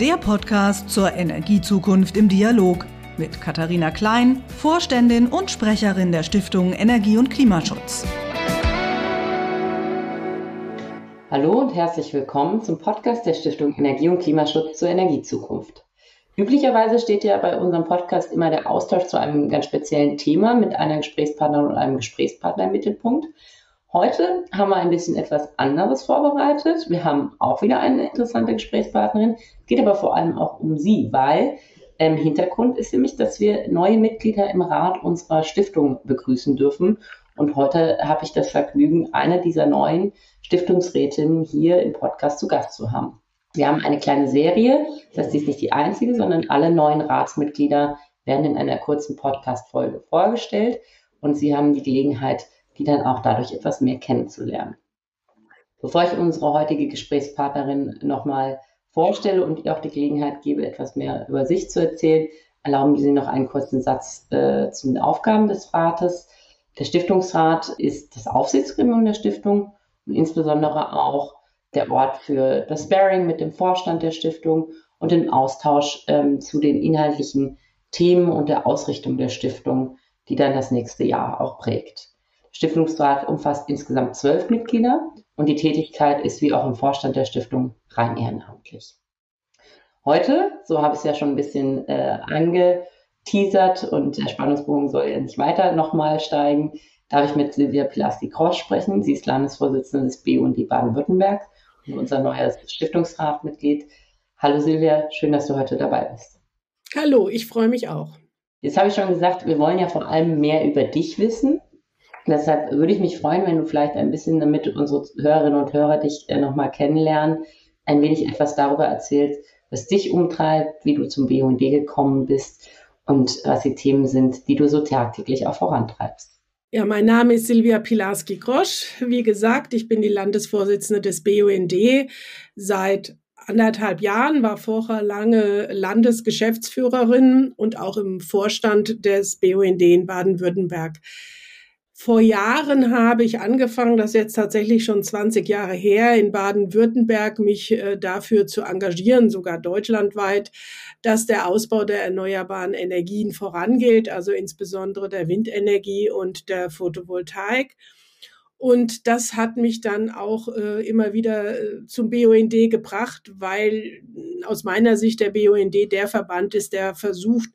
der Podcast zur Energiezukunft im Dialog mit Katharina Klein, Vorständin und Sprecherin der Stiftung Energie und Klimaschutz. Hallo und herzlich willkommen zum Podcast der Stiftung Energie und Klimaschutz zur Energiezukunft. Üblicherweise steht ja bei unserem Podcast immer der Austausch zu einem ganz speziellen Thema mit einer Gesprächspartnerin und einem Gesprächspartner im Mittelpunkt. Heute haben wir ein bisschen etwas anderes vorbereitet. Wir haben auch wieder eine interessante Gesprächspartnerin, geht aber vor allem auch um sie, weil ähm, Hintergrund ist nämlich, dass wir neue Mitglieder im Rat unserer Stiftung begrüßen dürfen. Und heute habe ich das Vergnügen, eine dieser neuen Stiftungsrätinnen hier im Podcast zu Gast zu haben. Wir haben eine kleine Serie, das heißt, sie ist nicht die einzige, sondern alle neuen Ratsmitglieder werden in einer kurzen Podcast-Folge vorgestellt und sie haben die Gelegenheit, die dann auch dadurch etwas mehr kennenzulernen. Bevor ich unsere heutige Gesprächspartnerin nochmal vorstelle und ihr auch die Gelegenheit gebe, etwas mehr über sich zu erzählen, erlauben Sie noch einen kurzen Satz äh, zu den Aufgaben des Rates. Der Stiftungsrat ist das Aufsichtsgremium der Stiftung und insbesondere auch der Ort für das Sparing mit dem Vorstand der Stiftung und den Austausch ähm, zu den inhaltlichen Themen und der Ausrichtung der Stiftung, die dann das nächste Jahr auch prägt. Stiftungsrat umfasst insgesamt zwölf Mitglieder und die Tätigkeit ist wie auch im Vorstand der Stiftung rein ehrenamtlich. Heute, so habe ich es ja schon ein bisschen äh, angeteasert und der Spannungsbogen soll ja nicht weiter nochmal steigen, darf ich mit Silvia Pilasti-Krosch sprechen. Sie ist Landesvorsitzende des BUND Baden-Württemberg und unser neues Stiftungsratmitglied. Hallo Silvia, schön, dass du heute dabei bist. Hallo, ich freue mich auch. Jetzt habe ich schon gesagt, wir wollen ja vor allem mehr über dich wissen. Deshalb würde ich mich freuen, wenn du vielleicht ein bisschen, damit unsere Hörerinnen und Hörer dich äh, nochmal kennenlernen, ein wenig etwas darüber erzählst, was dich umtreibt, wie du zum BUND gekommen bist und was die Themen sind, die du so tagtäglich auch vorantreibst. Ja, mein Name ist Silvia Pilarski-Grosch. Wie gesagt, ich bin die Landesvorsitzende des BUND seit anderthalb Jahren, war vorher lange Landesgeschäftsführerin und auch im Vorstand des BUND in Baden-Württemberg. Vor Jahren habe ich angefangen, das ist jetzt tatsächlich schon 20 Jahre her, in Baden-Württemberg mich äh, dafür zu engagieren, sogar deutschlandweit, dass der Ausbau der erneuerbaren Energien vorangeht, also insbesondere der Windenergie und der Photovoltaik. Und das hat mich dann auch äh, immer wieder äh, zum BUND gebracht, weil aus meiner Sicht der BUND der Verband ist, der versucht,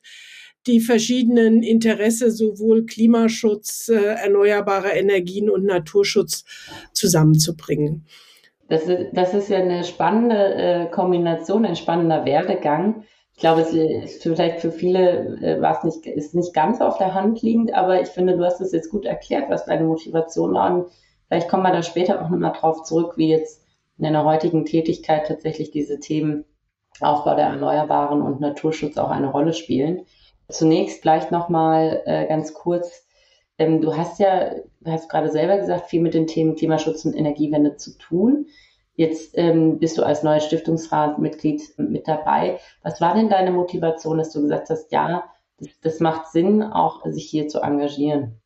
die verschiedenen Interesse, sowohl Klimaschutz, äh, erneuerbare Energien und Naturschutz zusammenzubringen. Das ist, das ist ja eine spannende äh, Kombination, ein spannender Werdegang. Ich glaube, es ist vielleicht für viele äh, war es nicht, ist nicht ganz auf der Hand liegend, aber ich finde, du hast es jetzt gut erklärt, was deine Motivation war. Und vielleicht kommen wir da später auch nochmal drauf zurück, wie jetzt in deiner heutigen Tätigkeit tatsächlich diese Themen Aufbau der Erneuerbaren und Naturschutz auch eine Rolle spielen. Zunächst vielleicht nochmal äh, ganz kurz. Ähm, du hast ja, hast gerade selber gesagt, viel mit den Themen Klimaschutz und Energiewende zu tun. Jetzt ähm, bist du als neues Stiftungsratmitglied mit dabei. Was war denn deine Motivation, dass du gesagt hast, ja, das, das macht Sinn, auch sich hier zu engagieren?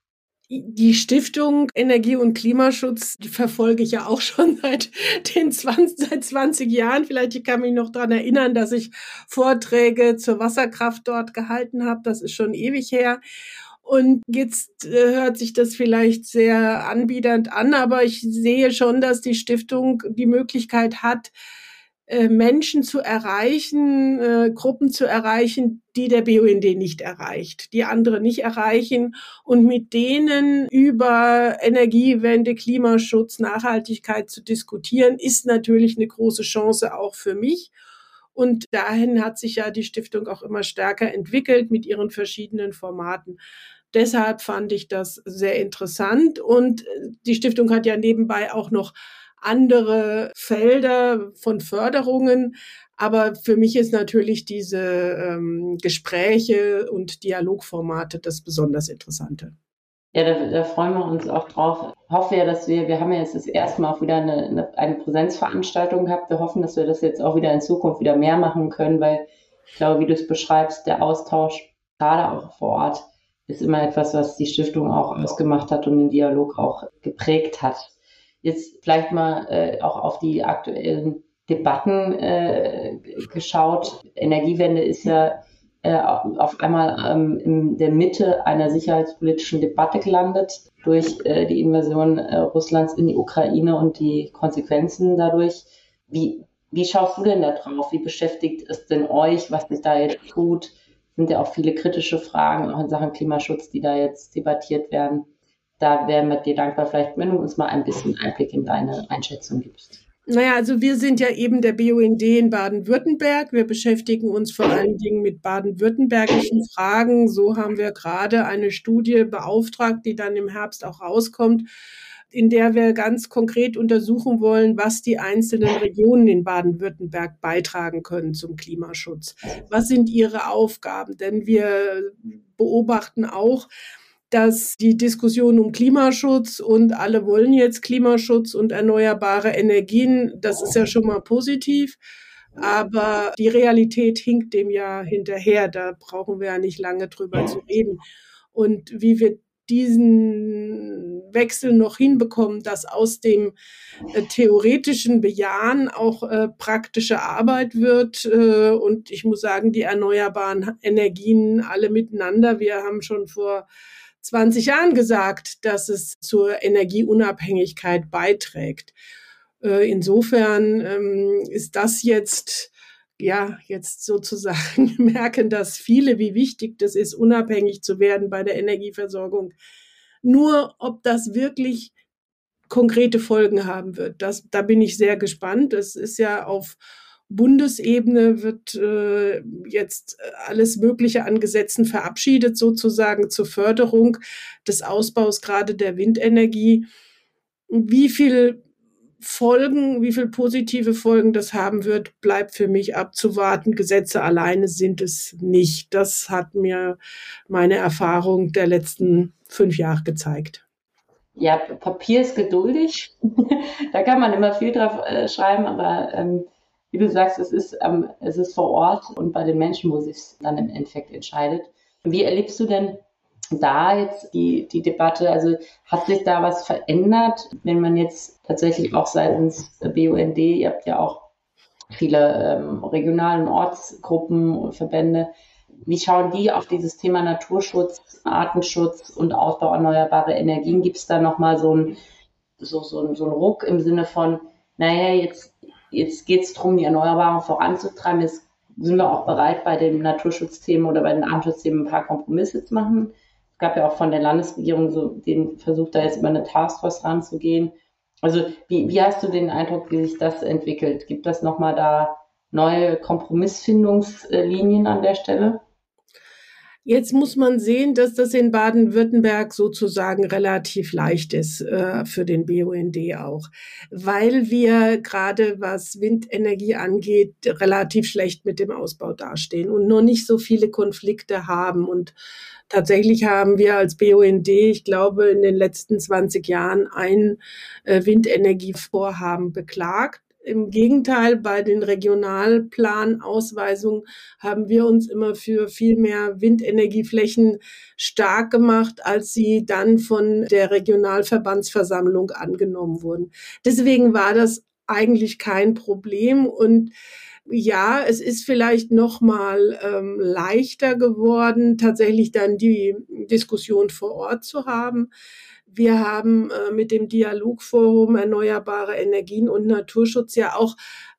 Die Stiftung Energie und Klimaschutz, verfolge ich ja auch schon seit den 20, seit 20 Jahren. Vielleicht ich kann mich noch dran erinnern, dass ich Vorträge zur Wasserkraft dort gehalten habe. Das ist schon ewig her. Und jetzt äh, hört sich das vielleicht sehr anbiedernd an, aber ich sehe schon, dass die Stiftung die Möglichkeit hat, äh, Menschen zu erreichen, äh, Gruppen zu erreichen, die der BUND nicht erreicht, die andere nicht erreichen und mit denen über Energiewende, Klimaschutz, Nachhaltigkeit zu diskutieren, ist natürlich eine große Chance auch für mich. Und dahin hat sich ja die Stiftung auch immer stärker entwickelt mit ihren verschiedenen Formaten. Deshalb fand ich das sehr interessant. Und äh, die Stiftung hat ja nebenbei auch noch andere Felder von Förderungen. Aber für mich ist natürlich diese ähm, Gespräche und Dialogformate das besonders Interessante. Ja, da, da, freuen wir uns auch drauf. Ich hoffe ja, dass wir, wir haben ja jetzt das erste Mal auch wieder eine, eine, eine Präsenzveranstaltung gehabt. Wir hoffen, dass wir das jetzt auch wieder in Zukunft wieder mehr machen können, weil ich glaube, wie du es beschreibst, der Austausch, gerade auch vor Ort, ist immer etwas, was die Stiftung auch ausgemacht hat und den Dialog auch geprägt hat. Jetzt vielleicht mal äh, auch auf die aktuellen Debatten äh, geschaut. Energiewende ist ja äh, auf einmal ähm, in der Mitte einer sicherheitspolitischen Debatte gelandet durch äh, die Invasion äh, Russlands in die Ukraine und die Konsequenzen dadurch. Wie, wie schaust du denn da drauf? Wie beschäftigt es denn euch, was sich da jetzt tut? Sind ja auch viele kritische Fragen, auch in Sachen Klimaschutz, die da jetzt debattiert werden. Da wären wir dir dankbar, vielleicht, wenn du uns mal ein bisschen Einblick in deine Einschätzung gibst. Naja, also wir sind ja eben der BUND in Baden-Württemberg. Wir beschäftigen uns vor allen Dingen mit baden-württembergischen Fragen. So haben wir gerade eine Studie beauftragt, die dann im Herbst auch rauskommt, in der wir ganz konkret untersuchen wollen, was die einzelnen Regionen in Baden-Württemberg beitragen können zum Klimaschutz. Was sind ihre Aufgaben? Denn wir beobachten auch, dass die Diskussion um Klimaschutz und alle wollen jetzt Klimaschutz und erneuerbare Energien, das ist ja schon mal positiv. Aber die Realität hinkt dem ja hinterher. Da brauchen wir ja nicht lange drüber zu reden. Und wie wir diesen Wechsel noch hinbekommen, dass aus dem äh, theoretischen Bejahen auch äh, praktische Arbeit wird. Äh, und ich muss sagen, die erneuerbaren Energien alle miteinander. Wir haben schon vor 20 Jahren gesagt, dass es zur Energieunabhängigkeit beiträgt. Äh, insofern ähm, ist das jetzt ja, jetzt sozusagen merken, dass viele, wie wichtig das ist, unabhängig zu werden bei der Energieversorgung. Nur ob das wirklich konkrete Folgen haben wird, das, da bin ich sehr gespannt. Es ist ja auf Bundesebene wird äh, jetzt alles Mögliche an Gesetzen verabschiedet, sozusagen zur Förderung des Ausbaus gerade der Windenergie. Wie viel Folgen, wie viel positive Folgen das haben wird, bleibt für mich abzuwarten. Gesetze alleine sind es nicht. Das hat mir meine Erfahrung der letzten fünf Jahre gezeigt. Ja, Papier ist geduldig. da kann man immer viel drauf äh, schreiben, aber ähm, wie du sagst, es ist, ähm, es ist vor Ort und bei den Menschen, wo sich dann im Endeffekt entscheidet. Wie erlebst du denn da jetzt die, die Debatte? Also hat sich da was verändert, wenn man jetzt tatsächlich auch seitens BUND, ihr habt ja auch viele ähm, regionalen Ortsgruppen und Verbände, wie schauen die auf dieses Thema Naturschutz, Artenschutz und Ausbau erneuerbarer Energien? Gibt es da nochmal so ein so, so, so Ruck im Sinne von, naja, jetzt Jetzt geht es darum, die Erneuerbaren voranzutreiben. Jetzt sind wir auch bereit, bei den Naturschutzthemen oder bei den Artenschutzthemen ein paar Kompromisse zu machen. Es gab ja auch von der Landesregierung so den Versuch, da jetzt über eine Taskforce ranzugehen. Also wie, wie hast du den Eindruck, wie sich das entwickelt? Gibt das nochmal da neue Kompromissfindungslinien an der Stelle? Jetzt muss man sehen, dass das in Baden-Württemberg sozusagen relativ leicht ist äh, für den BUND auch, weil wir gerade was Windenergie angeht, relativ schlecht mit dem Ausbau dastehen und nur nicht so viele Konflikte haben. Und tatsächlich haben wir als BUND, ich glaube, in den letzten 20 Jahren ein äh, Windenergievorhaben beklagt im Gegenteil, bei den Regionalplanausweisungen haben wir uns immer für viel mehr Windenergieflächen stark gemacht, als sie dann von der Regionalverbandsversammlung angenommen wurden. Deswegen war das eigentlich kein Problem und ja, es ist vielleicht noch mal ähm, leichter geworden, tatsächlich dann die Diskussion vor Ort zu haben. Wir haben äh, mit dem Dialogforum Erneuerbare Energien und Naturschutz ja auch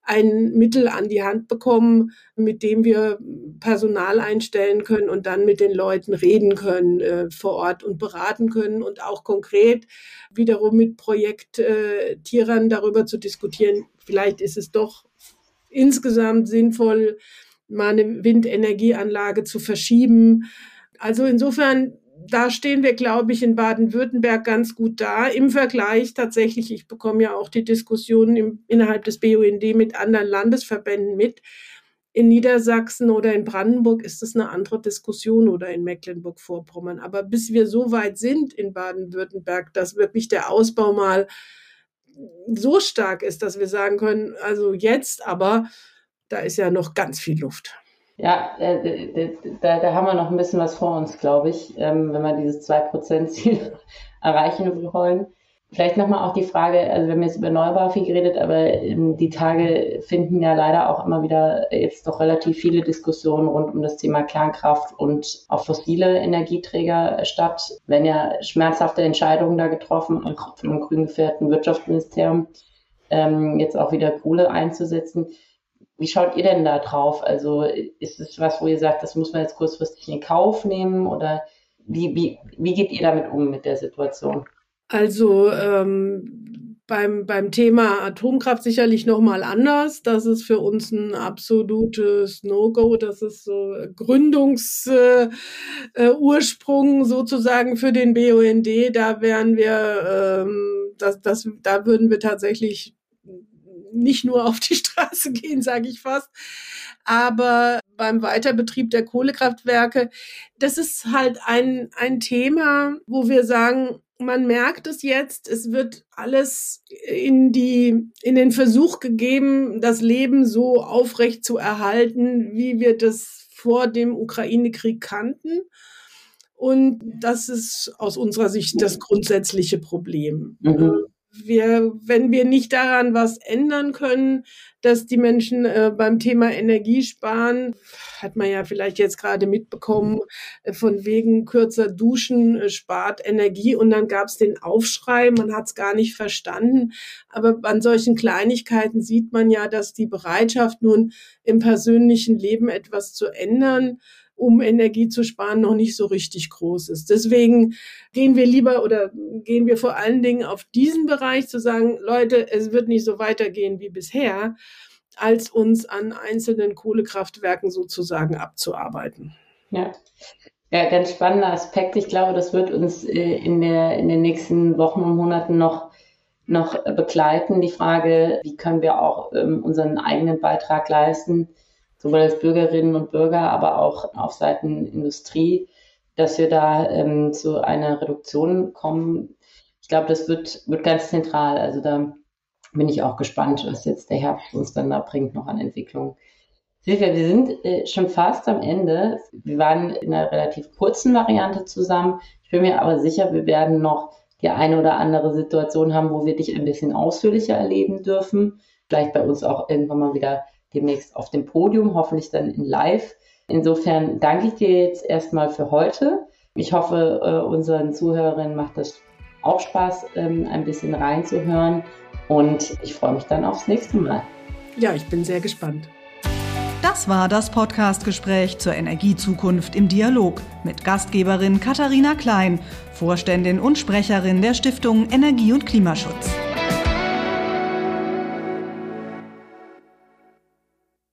ein Mittel an die Hand bekommen, mit dem wir Personal einstellen können und dann mit den Leuten reden können äh, vor Ort und beraten können und auch konkret wiederum mit Projekttierern darüber zu diskutieren. Vielleicht ist es doch insgesamt sinnvoll, mal eine Windenergieanlage zu verschieben. Also insofern da stehen wir, glaube ich, in Baden-Württemberg ganz gut da im Vergleich tatsächlich. Ich bekomme ja auch die Diskussionen im, innerhalb des BUND mit anderen Landesverbänden mit. In Niedersachsen oder in Brandenburg ist es eine andere Diskussion oder in Mecklenburg-Vorpommern. Aber bis wir so weit sind in Baden-Württemberg, dass wirklich der Ausbau mal so stark ist, dass wir sagen können, also jetzt aber, da ist ja noch ganz viel Luft. Ja, äh, da, da haben wir noch ein bisschen was vor uns, glaube ich, ähm, wenn wir dieses 2%-Ziel erreichen wollen. Vielleicht nochmal auch die Frage, also wir haben jetzt über Neubau viel geredet, aber ähm, die Tage finden ja leider auch immer wieder jetzt doch relativ viele Diskussionen rund um das Thema Kernkraft und auch fossile Energieträger statt. Wenn ja schmerzhafte Entscheidungen da getroffen, auch vom grün gefährten Wirtschaftsministerium, ähm, jetzt auch wieder Kohle einzusetzen. Wie schaut ihr denn da drauf? Also ist es was, wo ihr sagt, das muss man jetzt kurzfristig in Kauf nehmen oder wie, wie, wie geht ihr damit um mit der Situation? Also ähm, beim, beim Thema Atomkraft sicherlich nochmal anders. Das ist für uns ein absolutes No-Go. Das ist so Gründungsursprung äh, äh, sozusagen für den BUND. Da wären wir, ähm, das, das, da würden wir tatsächlich nicht nur auf die Straße gehen, sage ich fast. Aber beim Weiterbetrieb der Kohlekraftwerke, das ist halt ein, ein Thema, wo wir sagen, man merkt es jetzt, es wird alles in die, in den Versuch gegeben, das Leben so aufrecht zu erhalten, wie wir das vor dem Ukraine-Krieg kannten. Und das ist aus unserer Sicht das grundsätzliche Problem. Mhm wir, wenn wir nicht daran was ändern können, dass die Menschen äh, beim Thema Energiesparen, hat man ja vielleicht jetzt gerade mitbekommen, äh, von wegen kürzer Duschen äh, spart Energie und dann gab es den Aufschrei, man hat es gar nicht verstanden. Aber an solchen Kleinigkeiten sieht man ja, dass die Bereitschaft nun im persönlichen Leben etwas zu ändern, um Energie zu sparen, noch nicht so richtig groß ist. Deswegen gehen wir lieber oder gehen wir vor allen Dingen auf diesen Bereich zu sagen, Leute, es wird nicht so weitergehen wie bisher, als uns an einzelnen Kohlekraftwerken sozusagen abzuarbeiten. Ja. Ja, ganz spannender Aspekt. Ich glaube, das wird uns äh, in, der, in den nächsten Wochen und Monaten noch, noch begleiten. Die Frage, wie können wir auch ähm, unseren eigenen Beitrag leisten, sowohl als Bürgerinnen und Bürger, aber auch auf Seiten Industrie, dass wir da ähm, zu einer Reduktion kommen. Ich glaube, das wird, wird ganz zentral. Also da bin ich auch gespannt, was jetzt der Herbst uns dann da bringt noch an Entwicklung. Silvia, wir sind äh, schon fast am Ende. Wir waren in einer relativ kurzen Variante zusammen. Ich bin mir aber sicher, wir werden noch die eine oder andere Situation haben, wo wir dich ein bisschen ausführlicher erleben dürfen. Vielleicht bei uns auch irgendwann mal wieder demnächst auf dem Podium, hoffentlich dann in Live. Insofern danke ich dir jetzt erstmal für heute. Ich hoffe, äh, unseren Zuhörerinnen macht es auch Spaß, ähm, ein bisschen reinzuhören. Und ich freue mich dann aufs nächste Mal. Ja, ich bin sehr gespannt. Das war das Podcastgespräch zur Energiezukunft im Dialog mit Gastgeberin Katharina Klein, Vorständin und Sprecherin der Stiftung Energie und Klimaschutz.